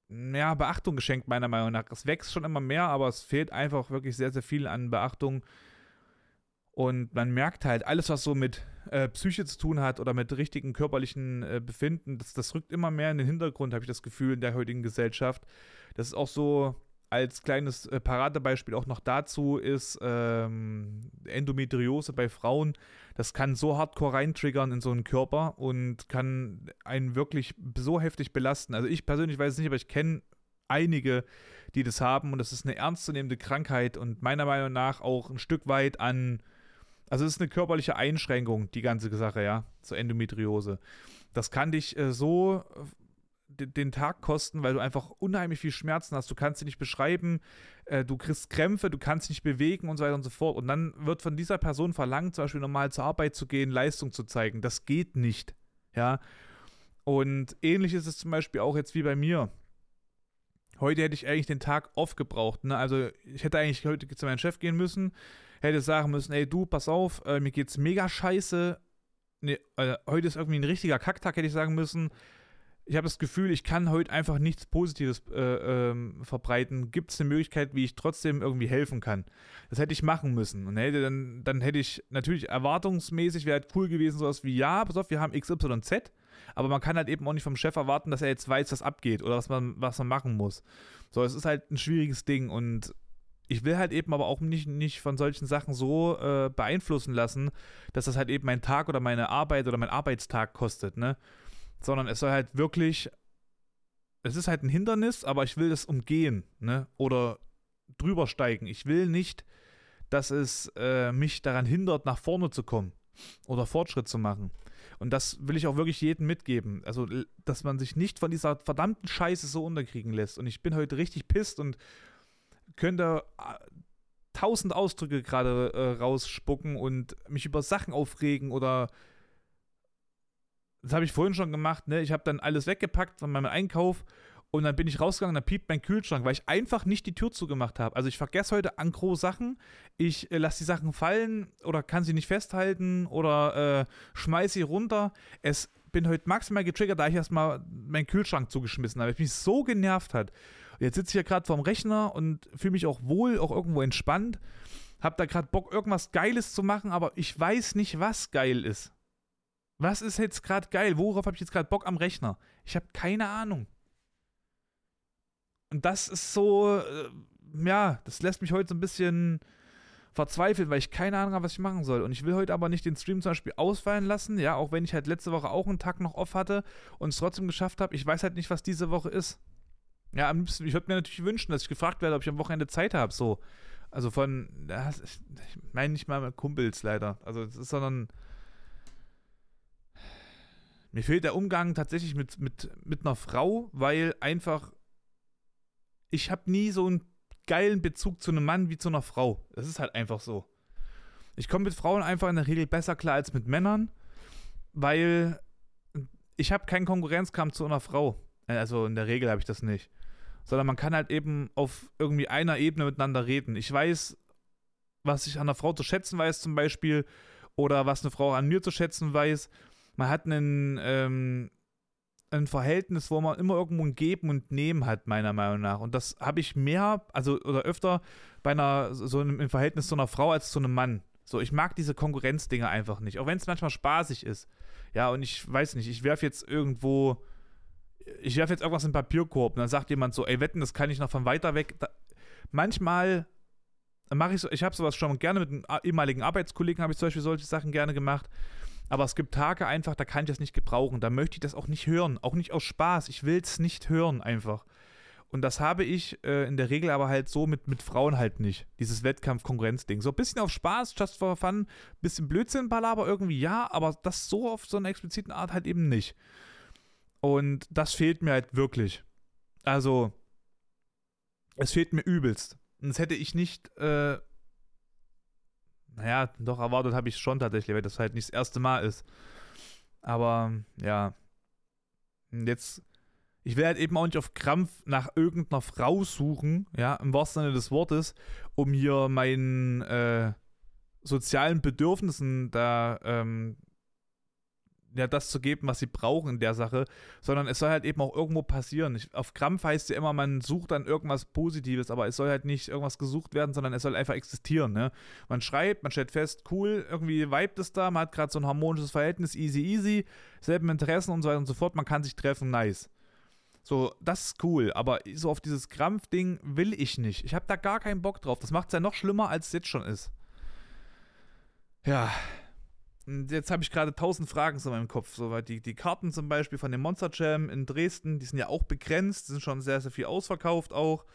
ja, Beachtung geschenkt, meiner Meinung nach. Es wächst schon immer mehr, aber es fehlt einfach wirklich sehr, sehr viel an Beachtung. Und man merkt halt, alles, was so mit äh, Psyche zu tun hat oder mit richtigen körperlichen äh, Befinden, das, das rückt immer mehr in den Hintergrund, habe ich das Gefühl, in der heutigen Gesellschaft. Das ist auch so als kleines äh, Paradebeispiel auch noch dazu ist ähm, Endometriose bei Frauen. Das kann so hardcore reintriggern in so einen Körper und kann einen wirklich so heftig belasten. Also ich persönlich weiß es nicht, aber ich kenne einige, die das haben und das ist eine ernstzunehmende Krankheit und meiner Meinung nach auch ein Stück weit an, also es ist eine körperliche Einschränkung, die ganze Sache, ja, zur Endometriose. Das kann dich äh, so den Tag kosten, weil du einfach unheimlich viel Schmerzen hast. Du kannst sie nicht beschreiben, äh, du kriegst Krämpfe, du kannst dich nicht bewegen und so weiter und so fort. Und dann wird von dieser Person verlangt, zum Beispiel normal zur Arbeit zu gehen, Leistung zu zeigen. Das geht nicht. Ja. Und ähnlich ist es zum Beispiel auch jetzt wie bei mir. Heute hätte ich eigentlich den Tag off gebraucht. Ne? Also ich hätte eigentlich heute zu meinem Chef gehen müssen, hätte sagen müssen, ey du, pass auf, äh, mir geht's mega scheiße. Nee, äh, heute ist irgendwie ein richtiger Kacktag, hätte ich sagen müssen ich habe das Gefühl, ich kann heute einfach nichts Positives äh, ähm, verbreiten. Gibt es eine Möglichkeit, wie ich trotzdem irgendwie helfen kann? Das hätte ich machen müssen. Und hätte dann, dann hätte ich natürlich erwartungsmäßig, wäre halt cool gewesen, sowas wie, ja, pass auf, wir haben XYZ, aber man kann halt eben auch nicht vom Chef erwarten, dass er jetzt weiß, was abgeht oder was man, was man machen muss. So, es ist halt ein schwieriges Ding und ich will halt eben aber auch nicht, nicht von solchen Sachen so äh, beeinflussen lassen, dass das halt eben mein Tag oder meine Arbeit oder mein Arbeitstag kostet, ne? sondern es soll halt wirklich, es ist halt ein Hindernis, aber ich will das umgehen, ne? Oder drüber steigen. Ich will nicht, dass es äh, mich daran hindert, nach vorne zu kommen oder Fortschritt zu machen. Und das will ich auch wirklich jedem mitgeben. Also, dass man sich nicht von dieser verdammten Scheiße so unterkriegen lässt. Und ich bin heute richtig pisst und könnte äh, tausend Ausdrücke gerade äh, rausspucken und mich über Sachen aufregen oder das habe ich vorhin schon gemacht, ne? Ich habe dann alles weggepackt von meinem Einkauf und dann bin ich rausgegangen, dann piept mein Kühlschrank, weil ich einfach nicht die Tür zugemacht habe. Also ich vergesse heute an gros Sachen, ich äh, lasse die Sachen fallen oder kann sie nicht festhalten oder äh, schmeiße sie runter. Es bin heute maximal getriggert, da ich erstmal meinen Kühlschrank zugeschmissen habe, weil mich so genervt hat. Und jetzt sitze ich hier gerade vorm Rechner und fühle mich auch wohl, auch irgendwo entspannt. Hab da gerade Bock, irgendwas Geiles zu machen, aber ich weiß nicht, was geil ist. Was ist jetzt gerade geil? Worauf habe ich jetzt gerade Bock am Rechner? Ich habe keine Ahnung. Und das ist so, äh, ja, das lässt mich heute so ein bisschen verzweifelt, weil ich keine Ahnung habe, was ich machen soll. Und ich will heute aber nicht den Stream zum Beispiel ausfallen lassen, ja, auch wenn ich halt letzte Woche auch einen Tag noch off hatte und es trotzdem geschafft habe. Ich weiß halt nicht, was diese Woche ist. Ja, am liebsten, ich würde mir natürlich wünschen, dass ich gefragt werde, ob ich am Wochenende Zeit habe, so. Also von, ich meine nicht mal Kumpels leider. Also, es ist sondern mir fehlt der Umgang tatsächlich mit, mit, mit einer Frau, weil einfach ich habe nie so einen geilen Bezug zu einem Mann wie zu einer Frau. Das ist halt einfach so. Ich komme mit Frauen einfach in der Regel besser klar als mit Männern, weil ich habe keinen Konkurrenzkampf zu einer Frau. Also in der Regel habe ich das nicht. Sondern man kann halt eben auf irgendwie einer Ebene miteinander reden. Ich weiß, was ich an einer Frau zu schätzen weiß, zum Beispiel, oder was eine Frau an mir zu schätzen weiß. Man hat einen, ähm, ein Verhältnis, wo man immer irgendwo ein Geben und Nehmen hat, meiner Meinung nach. Und das habe ich mehr, also oder öfter bei einer, so im Verhältnis zu einer Frau als zu einem Mann. So, ich mag diese Konkurrenzdinge einfach nicht, auch wenn es manchmal spaßig ist. Ja, und ich weiß nicht, ich werfe jetzt irgendwo, ich werfe jetzt irgendwas in den Papierkorb und dann sagt jemand so, ey, wetten, das kann ich noch von weiter weg. Da, manchmal mache ich so, ich habe sowas schon gerne mit einem ehemaligen Arbeitskollegen, habe ich zum Beispiel solche Sachen gerne gemacht. Aber es gibt Tage einfach, da kann ich das nicht gebrauchen. Da möchte ich das auch nicht hören. Auch nicht aus Spaß. Ich will es nicht hören einfach. Und das habe ich äh, in der Regel aber halt so mit, mit Frauen halt nicht. Dieses Wettkampf-Konkurrenz-Ding. So ein bisschen auf Spaß, just for fun, bisschen Blödsinn, Palaber irgendwie ja, aber das so auf so einer expliziten Art halt eben nicht. Und das fehlt mir halt wirklich. Also, es fehlt mir übelst. Und das hätte ich nicht äh, naja, doch erwartet habe ich es schon tatsächlich, weil das halt nicht das erste Mal ist. Aber ja, jetzt, ich werde halt eben auch nicht auf Krampf nach irgendeiner Frau suchen, ja, im wahrsten Sinne des Wortes, um hier meinen äh, sozialen Bedürfnissen da ähm, ja, das zu geben, was sie brauchen in der Sache, sondern es soll halt eben auch irgendwo passieren. Ich, auf Krampf heißt ja immer, man sucht dann irgendwas Positives, aber es soll halt nicht irgendwas gesucht werden, sondern es soll einfach existieren. Ne? Man schreibt, man stellt fest, cool, irgendwie vibet es da, man hat gerade so ein harmonisches Verhältnis, easy, easy, selben Interessen und so weiter und so fort, man kann sich treffen, nice. So, das ist cool, aber so auf dieses Krampf-Ding will ich nicht. Ich habe da gar keinen Bock drauf. Das macht es ja noch schlimmer, als es jetzt schon ist. Ja, jetzt habe ich gerade tausend Fragen in meinem Kopf. So, weil die, die Karten zum Beispiel von dem Monster Jam in Dresden, die sind ja auch begrenzt, sind schon sehr, sehr viel ausverkauft auch.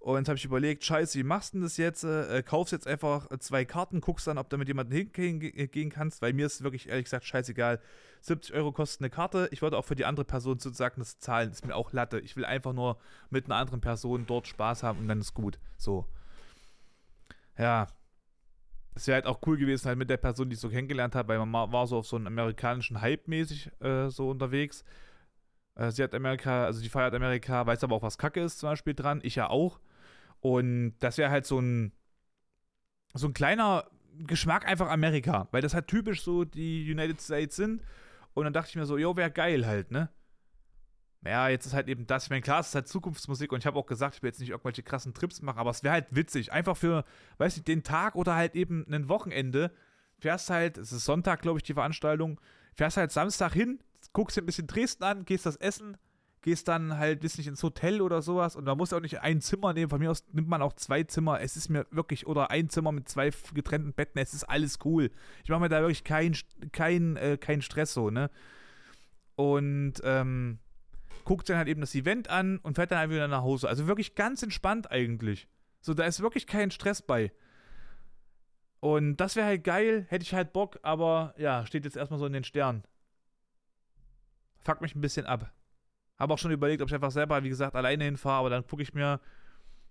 Und jetzt habe ich überlegt, scheiße, wie machst du denn das jetzt? Äh, kaufst jetzt einfach zwei Karten, guckst dann, ob du mit jemandem hingehen kannst, weil mir ist wirklich ehrlich gesagt scheißegal. 70 Euro kostet eine Karte. Ich würde auch für die andere Person sozusagen das zahlen. Ist mir auch Latte. Ich will einfach nur mit einer anderen Person dort Spaß haben und dann ist gut. So. Ja, es wäre halt auch cool gewesen, halt mit der Person, die ich so kennengelernt habe, weil man war so auf so einen amerikanischen Hype mäßig äh, so unterwegs. Äh, sie hat Amerika, also die feiert Amerika, weiß aber auch, was Kacke ist zum Beispiel dran. Ich ja auch. Und das wäre halt so ein, so ein kleiner Geschmack einfach Amerika, weil das halt typisch so die United States sind. Und dann dachte ich mir so, jo, wäre geil halt, ne? Ja, jetzt ist halt eben das. Ich meine, klar, es ist halt Zukunftsmusik und ich habe auch gesagt, ich will jetzt nicht irgendwelche krassen Trips machen, aber es wäre halt witzig. Einfach für, weiß ich, den Tag oder halt eben ein Wochenende. Fährst halt, es ist Sonntag, glaube ich, die Veranstaltung. Fährst halt Samstag hin, guckst dir ein bisschen Dresden an, gehst das essen, gehst dann halt, weiß nicht, ins Hotel oder sowas und da musst du auch nicht ein Zimmer nehmen. Von mir aus nimmt man auch zwei Zimmer. Es ist mir wirklich, oder ein Zimmer mit zwei getrennten Betten, es ist alles cool. Ich mache mir da wirklich keinen kein, äh, kein Stress so, ne? Und, ähm, guckt dann halt eben das Event an und fährt dann halt wieder nach Hause. Also wirklich ganz entspannt eigentlich. So, da ist wirklich kein Stress bei. Und das wäre halt geil, hätte ich halt Bock, aber ja, steht jetzt erstmal so in den Sternen. Fuck mich ein bisschen ab. Habe auch schon überlegt, ob ich einfach selber, wie gesagt, alleine hinfahre, aber dann gucke ich mir,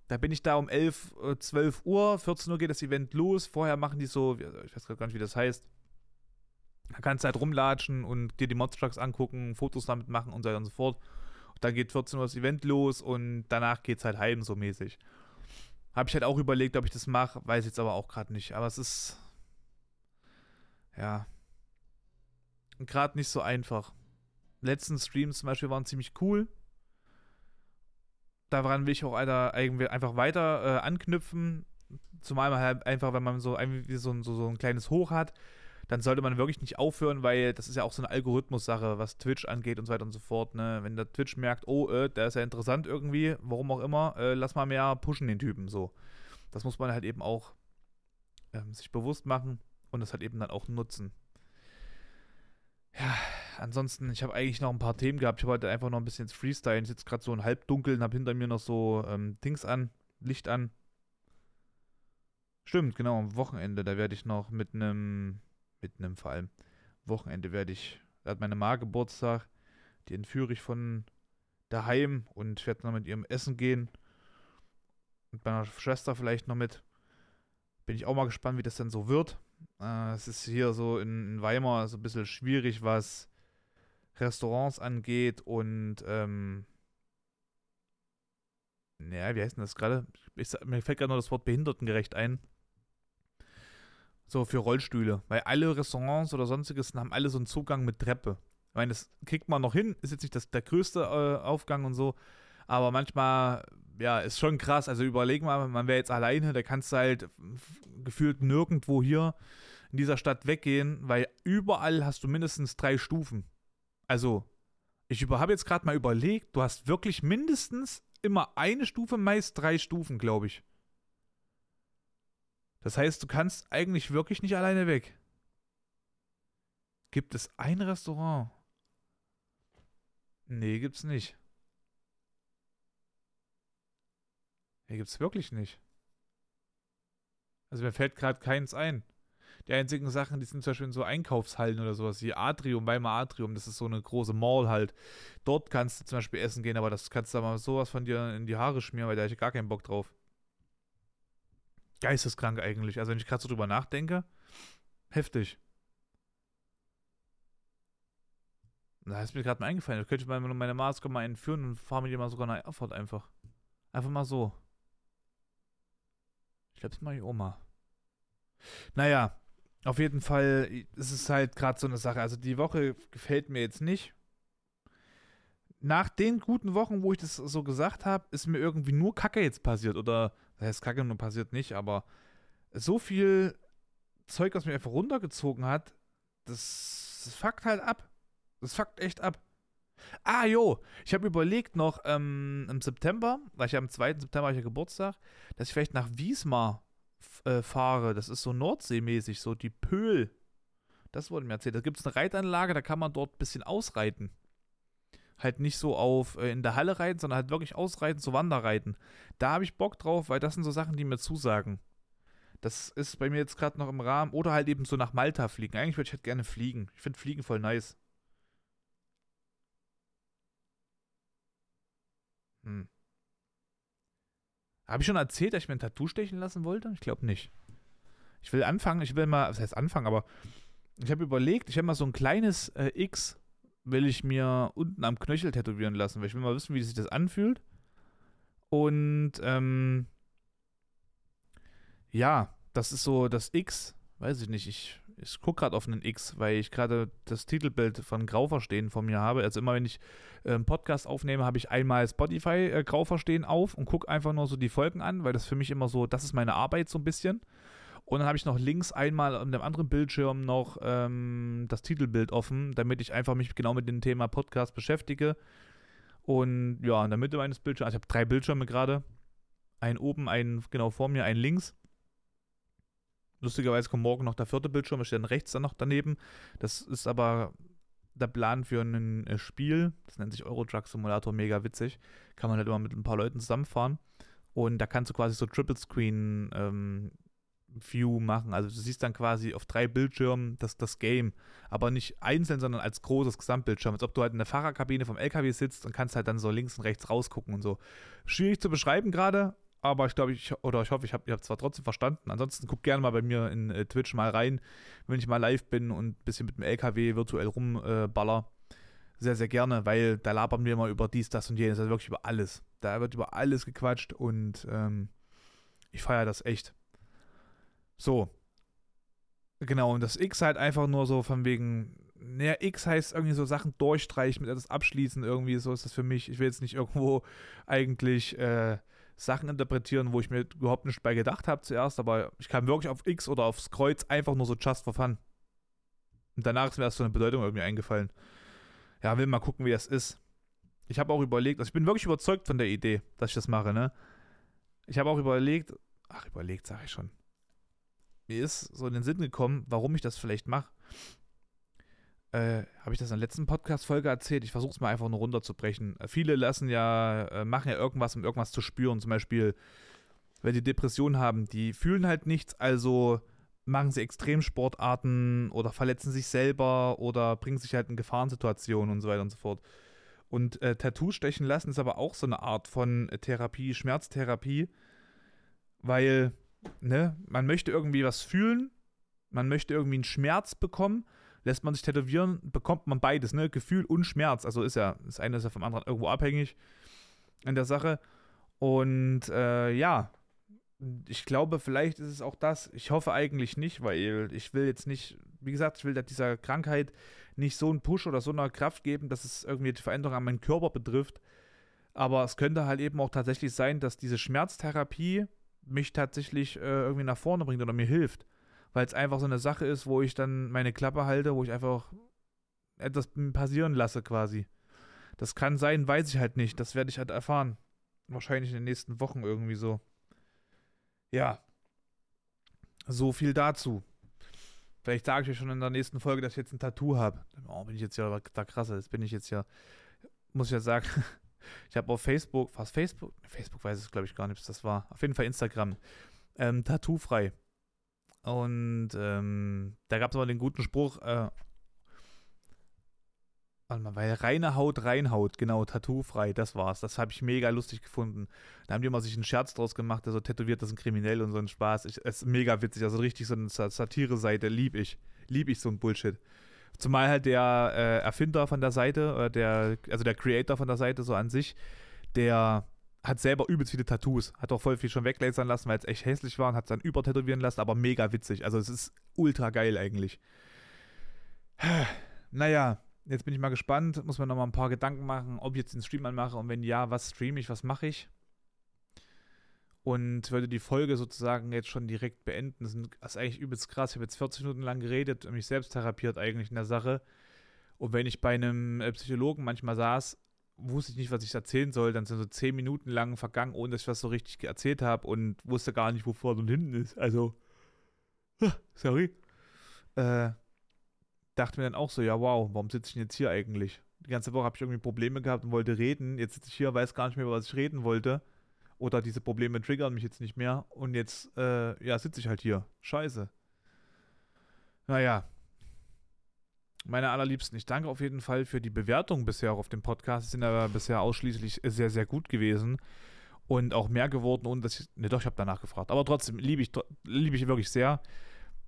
da bin ich da um 11, 12 äh, Uhr, 14 Uhr geht das Event los. Vorher machen die so, ich weiß gar nicht, wie das heißt. Da kannst du halt rumlatschen und dir die Modstrucks angucken, Fotos damit machen und so weiter und so fort. Dann geht 14 Uhr das Event los und danach geht es halt heim so mäßig. Habe ich halt auch überlegt, ob ich das mache, weiß jetzt aber auch gerade nicht. Aber es ist. Ja. Gerade nicht so einfach. Letzten Streams zum Beispiel waren ziemlich cool. Daran will ich auch einfach weiter äh, anknüpfen. Zumal man halt einfach, wenn man so, so, so, so ein kleines Hoch hat, dann sollte man wirklich nicht aufhören, weil das ist ja auch so eine Algorithmus-Sache, was Twitch angeht und so weiter und so fort. Ne? Wenn der Twitch merkt, oh, äh, der ist ja interessant irgendwie, warum auch immer, äh, lass mal mehr pushen den Typen so. Das muss man halt eben auch ähm, sich bewusst machen und das halt eben dann auch nutzen. Ja, ansonsten, ich habe eigentlich noch ein paar Themen gehabt. Ich wollte einfach noch ein bisschen freestylen. Ich sitze gerade so in Halbdunkeln, habe hinter mir noch so ähm, Dings an, Licht an. Stimmt, genau, am Wochenende, da werde ich noch mit einem im vor allem Wochenende werde ich, da hat meine Ma Geburtstag, die entführe ich von daheim und werde noch mit ihrem Essen gehen. Mit meiner Schwester vielleicht noch mit. Bin ich auch mal gespannt, wie das dann so wird. Äh, es ist hier so in, in, Weimar so ein bisschen schwierig, was Restaurants angeht und ähm, ja, wie heißt denn das gerade? Mir fällt gerade nur das Wort behindertengerecht ein. So für Rollstühle. Weil alle Restaurants oder sonstiges haben alle so einen Zugang mit Treppe. Ich meine, das kriegt man noch hin, ist jetzt nicht das, der größte äh, Aufgang und so. Aber manchmal, ja, ist schon krass. Also überleg mal, man wäre jetzt alleine, da kannst du halt gefühlt nirgendwo hier in dieser Stadt weggehen, weil überall hast du mindestens drei Stufen. Also, ich habe jetzt gerade mal überlegt, du hast wirklich mindestens immer eine Stufe, meist drei Stufen, glaube ich. Das heißt, du kannst eigentlich wirklich nicht alleine weg. Gibt es ein Restaurant? Nee, gibt's nicht. Nee, gibt's wirklich nicht. Also mir fällt gerade keins ein. Die einzigen Sachen, die sind zum Beispiel in so Einkaufshallen oder sowas, wie Atrium, Weimar Atrium, das ist so eine große Mall halt. Dort kannst du zum Beispiel essen gehen, aber das kannst du mal sowas von dir in die Haare schmieren, weil da habe ich gar keinen Bock drauf. Geisteskrank eigentlich. Also wenn ich gerade so drüber nachdenke, heftig. Da ist mir gerade mal eingefallen. Da könnte ich mal meine Maske mal entführen und fahre mit dir mal sogar nach Erfurt einfach. Einfach mal so. Ich glaube, das mache ich Oma. Naja, auf jeden Fall ist es halt gerade so eine Sache. Also die Woche gefällt mir jetzt nicht. Nach den guten Wochen, wo ich das so gesagt habe, ist mir irgendwie nur Kacke jetzt passiert. Oder, das heißt, Kacke nur passiert nicht, aber so viel Zeug, was mir einfach runtergezogen hat, das, das fuckt halt ab. Das fuckt echt ab. Ah, jo, ich habe überlegt noch ähm, im September, weil ich ja am 2. September ja Geburtstag, dass ich vielleicht nach Wiesmar äh, fahre. Das ist so Nordseemäßig, so die Pöhl. Das wurde mir erzählt. Da gibt es eine Reitanlage, da kann man dort ein bisschen ausreiten. Halt nicht so auf äh, in der Halle reiten, sondern halt wirklich ausreiten, so Wanderreiten. Da habe ich Bock drauf, weil das sind so Sachen, die mir zusagen. Das ist bei mir jetzt gerade noch im Rahmen. Oder halt eben so nach Malta fliegen. Eigentlich würde ich halt gerne fliegen. Ich finde Fliegen voll nice. Hm. Habe ich schon erzählt, dass ich mir ein Tattoo stechen lassen wollte? Ich glaube nicht. Ich will anfangen, ich will mal, was heißt anfangen, aber ich habe überlegt, ich habe mal so ein kleines äh, X, will ich mir unten am Knöchel tätowieren lassen, weil ich will mal wissen, wie sich das anfühlt. Und ähm, ja, das ist so das X, weiß ich nicht, ich ich gucke gerade auf einen X, weil ich gerade das Titelbild von Grauverstehen von mir habe. Also immer wenn ich äh, einen Podcast aufnehme, habe ich einmal Spotify äh, Grauverstehen auf und gucke einfach nur so die Folgen an, weil das für mich immer so, das ist meine Arbeit so ein bisschen. Und dann habe ich noch links einmal an dem anderen Bildschirm noch ähm, das Titelbild offen, damit ich einfach mich genau mit dem Thema Podcast beschäftige. Und ja, in der Mitte meines Bildschirms, also ich habe drei Bildschirme gerade. Einen oben, einen genau vor mir, einen links. Lustigerweise kommt morgen noch der vierte Bildschirm, steht dann rechts dann noch daneben. Das ist aber der Plan für ein äh, Spiel. Das nennt sich Euro Simulator, mega witzig. Kann man halt immer mit ein paar Leuten zusammenfahren. Und da kannst du quasi so Triple Screen ähm, View machen. Also du siehst dann quasi auf drei Bildschirmen das, das Game. Aber nicht einzeln, sondern als großes Gesamtbildschirm. Als ob du halt in der Fahrerkabine vom LKW sitzt und kannst halt dann so links und rechts rausgucken und so. Schwierig zu beschreiben gerade, aber ich glaube, ich, oder ich hoffe, ich habe ihr zwar trotzdem verstanden. Ansonsten guckt gerne mal bei mir in äh, Twitch mal rein, wenn ich mal live bin und ein bisschen mit dem LKW virtuell rumballer. Äh, sehr, sehr gerne, weil da labern wir immer über dies, das und jenes, also wirklich über alles. Da wird über alles gequatscht und ähm, ich feiere das echt. So. Genau, und das X halt einfach nur so von wegen, naja, X heißt irgendwie so Sachen durchstreichen, mit etwas abschließen, irgendwie, so ist das für mich. Ich will jetzt nicht irgendwo eigentlich äh, Sachen interpretieren, wo ich mir überhaupt nicht bei gedacht habe zuerst, aber ich kam wirklich auf X oder aufs Kreuz einfach nur so just for fun. Und danach ist mir erst so eine Bedeutung irgendwie eingefallen. Ja, will mal gucken, wie das ist. Ich habe auch überlegt, also ich bin wirklich überzeugt von der Idee, dass ich das mache, ne? Ich habe auch überlegt, ach, überlegt, sage ich schon. Mir ist so in den Sinn gekommen, warum ich das vielleicht mache äh, habe ich das in der letzten Podcast-Folge erzählt? Ich versuche es mal einfach nur runterzubrechen. Äh, viele lassen ja, äh, machen ja irgendwas, um irgendwas zu spüren. Zum Beispiel, wenn die Depressionen haben, die fühlen halt nichts, also machen sie Extremsportarten oder verletzen sich selber oder bringen sich halt in Gefahrensituationen und so weiter und so fort. Und äh, Tattoo stechen lassen ist aber auch so eine Art von Therapie, Schmerztherapie, weil, ne, man möchte irgendwie was fühlen, man möchte irgendwie einen Schmerz bekommen lässt man sich tätowieren, bekommt man beides, ne? Gefühl und Schmerz. Also ist ja, das eine ist ja vom anderen irgendwo abhängig in der Sache. Und äh, ja, ich glaube, vielleicht ist es auch das. Ich hoffe eigentlich nicht, weil ich will jetzt nicht, wie gesagt, ich will dieser Krankheit nicht so einen Push oder so eine Kraft geben, dass es irgendwie die Veränderung an meinen Körper betrifft. Aber es könnte halt eben auch tatsächlich sein, dass diese Schmerztherapie mich tatsächlich äh, irgendwie nach vorne bringt oder mir hilft. Weil es einfach so eine Sache ist, wo ich dann meine Klappe halte, wo ich einfach etwas passieren lasse quasi. Das kann sein, weiß ich halt nicht. Das werde ich halt erfahren. Wahrscheinlich in den nächsten Wochen irgendwie so. Ja. So viel dazu. Vielleicht sage ich euch schon in der nächsten Folge, dass ich jetzt ein Tattoo habe. Oh, bin ich jetzt ja da krasser. Jetzt bin ich jetzt ja, muss ich ja sagen, ich habe auf Facebook, was Facebook? Facebook weiß es glaube ich gar nicht, was das war. Auf jeden Fall Instagram. Ähm, Tattoo frei. Und ähm, da gab es aber den guten Spruch, äh, Warte mal, weil reine Haut, reinhaut, genau, tattoo-frei, das war's. Das habe ich mega lustig gefunden. Da haben die immer sich einen Scherz draus gemacht, der so tätowiert, das sind kriminell und so ein Spaß. Ich, es ist mega witzig, also richtig so eine Satire-Seite, lieb ich. Lieb ich so ein Bullshit. Zumal halt der äh, Erfinder von der Seite, oder der, also der Creator von der Seite so an sich, der hat selber übelst viele Tattoos. Hat auch voll viel schon weglasern lassen, weil es echt hässlich war und hat es dann übertätowieren lassen, aber mega witzig. Also es ist ultra geil eigentlich. Naja, Jetzt bin ich mal gespannt, muss mir noch mal ein paar Gedanken machen, ob ich jetzt den Stream anmache und wenn ja, was streame ich, was mache ich. Und würde die Folge sozusagen jetzt schon direkt beenden. Das ist eigentlich übelst krass. Ich habe jetzt 40 Minuten lang geredet und mich selbst therapiert eigentlich in der Sache. Und wenn ich bei einem äh, Psychologen manchmal saß, wusste ich nicht, was ich erzählen soll. Dann sind so 10 Minuten lang vergangen, ohne dass ich was so richtig erzählt habe und wusste gar nicht, wo vorne und hinten ist. Also, sorry. Äh, dachte mir dann auch so, ja wow, warum sitze ich denn jetzt hier eigentlich? Die ganze Woche habe ich irgendwie Probleme gehabt und wollte reden. Jetzt sitze ich hier, weiß gar nicht mehr, was ich reden wollte. Oder diese Probleme triggern mich jetzt nicht mehr. Und jetzt, äh, ja, sitze ich halt hier. Scheiße. Naja. Meine allerliebsten, ich danke auf jeden Fall für die Bewertungen bisher auf dem Podcast. Sie sind aber bisher ausschließlich sehr, sehr gut gewesen. Und auch mehr geworden, ohne dass ich. Ne, doch, ich habe danach gefragt. Aber trotzdem liebe ich, liebe ich wirklich sehr.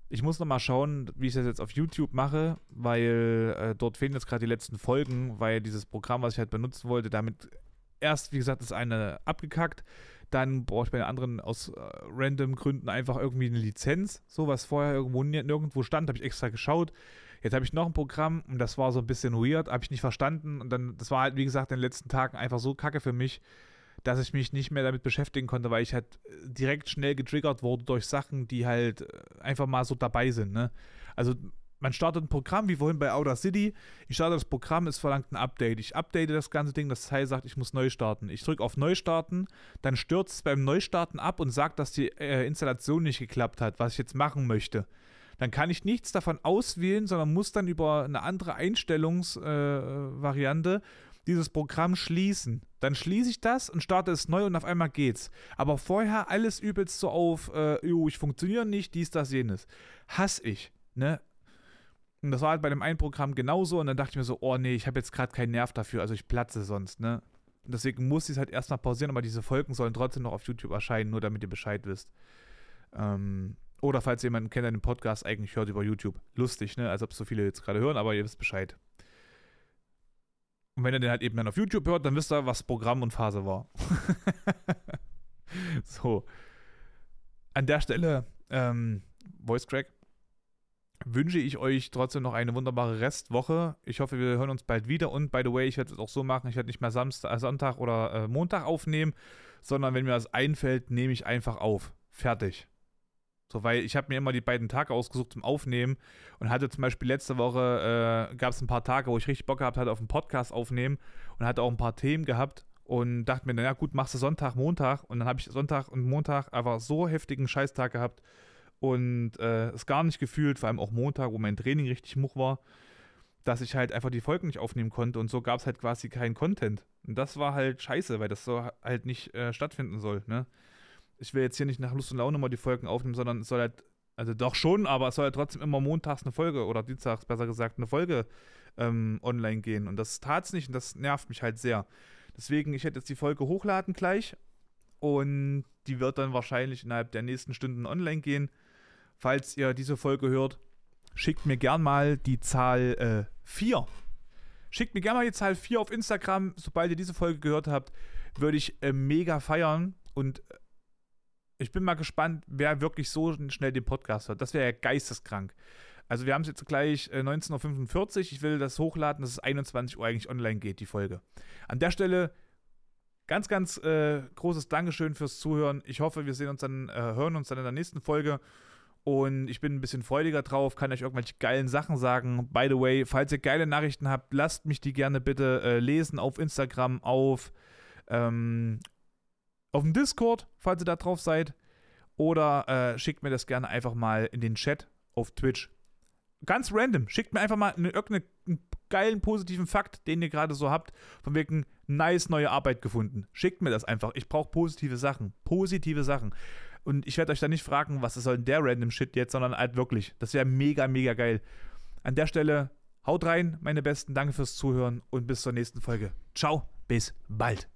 Ich muss noch mal schauen, wie ich das jetzt auf YouTube mache, weil äh, dort fehlen jetzt gerade die letzten Folgen, weil dieses Programm, was ich halt benutzen wollte, damit erst, wie gesagt, das eine abgekackt. Dann brauche ich bei den anderen aus äh, random Gründen einfach irgendwie eine Lizenz. So was vorher irgendwo nirgendwo stand, habe ich extra geschaut. Jetzt habe ich noch ein Programm und das war so ein bisschen weird, habe ich nicht verstanden. Und dann, das war halt, wie gesagt, in den letzten Tagen einfach so kacke für mich, dass ich mich nicht mehr damit beschäftigen konnte, weil ich halt äh, direkt schnell getriggert wurde durch Sachen, die halt äh, einfach mal so dabei sind. Ne? Also man startet ein Programm, wie vorhin bei Outer City. Ich starte das Programm, es verlangt ein Update. Ich update das ganze Ding, das Teil sagt, ich muss neu starten. Ich drücke auf Neustarten, dann stürzt es beim Neustarten ab und sagt, dass die äh, Installation nicht geklappt hat, was ich jetzt machen möchte. Dann kann ich nichts davon auswählen, sondern muss dann über eine andere Einstellungsvariante äh, dieses Programm schließen. Dann schließe ich das und starte es neu und auf einmal geht's. Aber vorher alles übelst so auf, äh, jo, ich funktioniere nicht, dies, das, jenes. Hass ich, ne? Und das war halt bei dem einen Programm genauso und dann dachte ich mir so, oh nee, ich habe jetzt gerade keinen Nerv dafür, also ich platze sonst, ne? Und deswegen muss ich es halt erstmal pausieren, aber diese Folgen sollen trotzdem noch auf YouTube erscheinen, nur damit ihr Bescheid wisst. Ähm, oder falls jemanden kennt, der den Podcast eigentlich hört über YouTube. Lustig, ne? Als ob so viele jetzt gerade hören, aber ihr wisst Bescheid. Und wenn ihr den halt eben dann auf YouTube hört, dann wisst ihr, was Programm und Phase war. so. An der Stelle, ähm, Voice Crack, wünsche ich euch trotzdem noch eine wunderbare Restwoche. Ich hoffe, wir hören uns bald wieder. Und by the way, ich werde es auch so machen, ich werde nicht mehr Samstag, Sonntag oder äh, Montag aufnehmen, sondern wenn mir das einfällt, nehme ich einfach auf. Fertig. So, weil ich habe mir immer die beiden Tage ausgesucht zum Aufnehmen und hatte zum Beispiel letzte Woche, äh, gab es ein paar Tage, wo ich richtig Bock gehabt hatte auf einen Podcast aufnehmen und hatte auch ein paar Themen gehabt und dachte mir, naja gut, machst du Sonntag, Montag und dann habe ich Sonntag und Montag einfach so heftigen Scheißtag gehabt und äh, es gar nicht gefühlt, vor allem auch Montag, wo mein Training richtig much war, dass ich halt einfach die Folgen nicht aufnehmen konnte und so gab es halt quasi keinen Content. Und das war halt scheiße, weil das so halt nicht äh, stattfinden soll, ne? ich will jetzt hier nicht nach Lust und Laune mal die Folgen aufnehmen, sondern es soll halt, also doch schon, aber es soll halt trotzdem immer montags eine Folge oder dienstags besser gesagt eine Folge ähm, online gehen. Und das tat es nicht und das nervt mich halt sehr. Deswegen, ich hätte jetzt die Folge hochladen gleich und die wird dann wahrscheinlich innerhalb der nächsten Stunden online gehen. Falls ihr diese Folge hört, schickt mir gern mal die Zahl äh, 4. Schickt mir gern mal die Zahl 4 auf Instagram. Sobald ihr diese Folge gehört habt, würde ich äh, mega feiern und Ich bin mal gespannt, wer wirklich so schnell den Podcast hört. Das wäre ja geisteskrank. Also wir haben es jetzt gleich äh, 19.45 Uhr. Ich will das hochladen, dass es 21 Uhr eigentlich online geht, die Folge. An der Stelle ganz, ganz äh, großes Dankeschön fürs Zuhören. Ich hoffe, wir sehen uns dann, äh, hören uns dann in der nächsten Folge. Und ich bin ein bisschen freudiger drauf, kann euch irgendwelche geilen Sachen sagen. By the way, falls ihr geile Nachrichten habt, lasst mich die gerne bitte äh, lesen auf Instagram, auf, ähm, auf dem Discord, falls ihr da drauf seid. Oder äh, schickt mir das gerne einfach mal in den Chat auf Twitch ganz random. Schickt mir einfach mal eine, irgendeinen geilen, positiven Fakt, den ihr gerade so habt, von wegen nice neue Arbeit gefunden. Schickt mir das einfach. Ich brauche positive Sachen. Positive Sachen. Und ich werde euch da nicht fragen, was soll denn der random Shit jetzt, sondern halt wirklich. Das wäre mega, mega geil. An der Stelle, haut rein, meine Besten. Danke fürs Zuhören und bis zur nächsten Folge. Ciao, bis bald.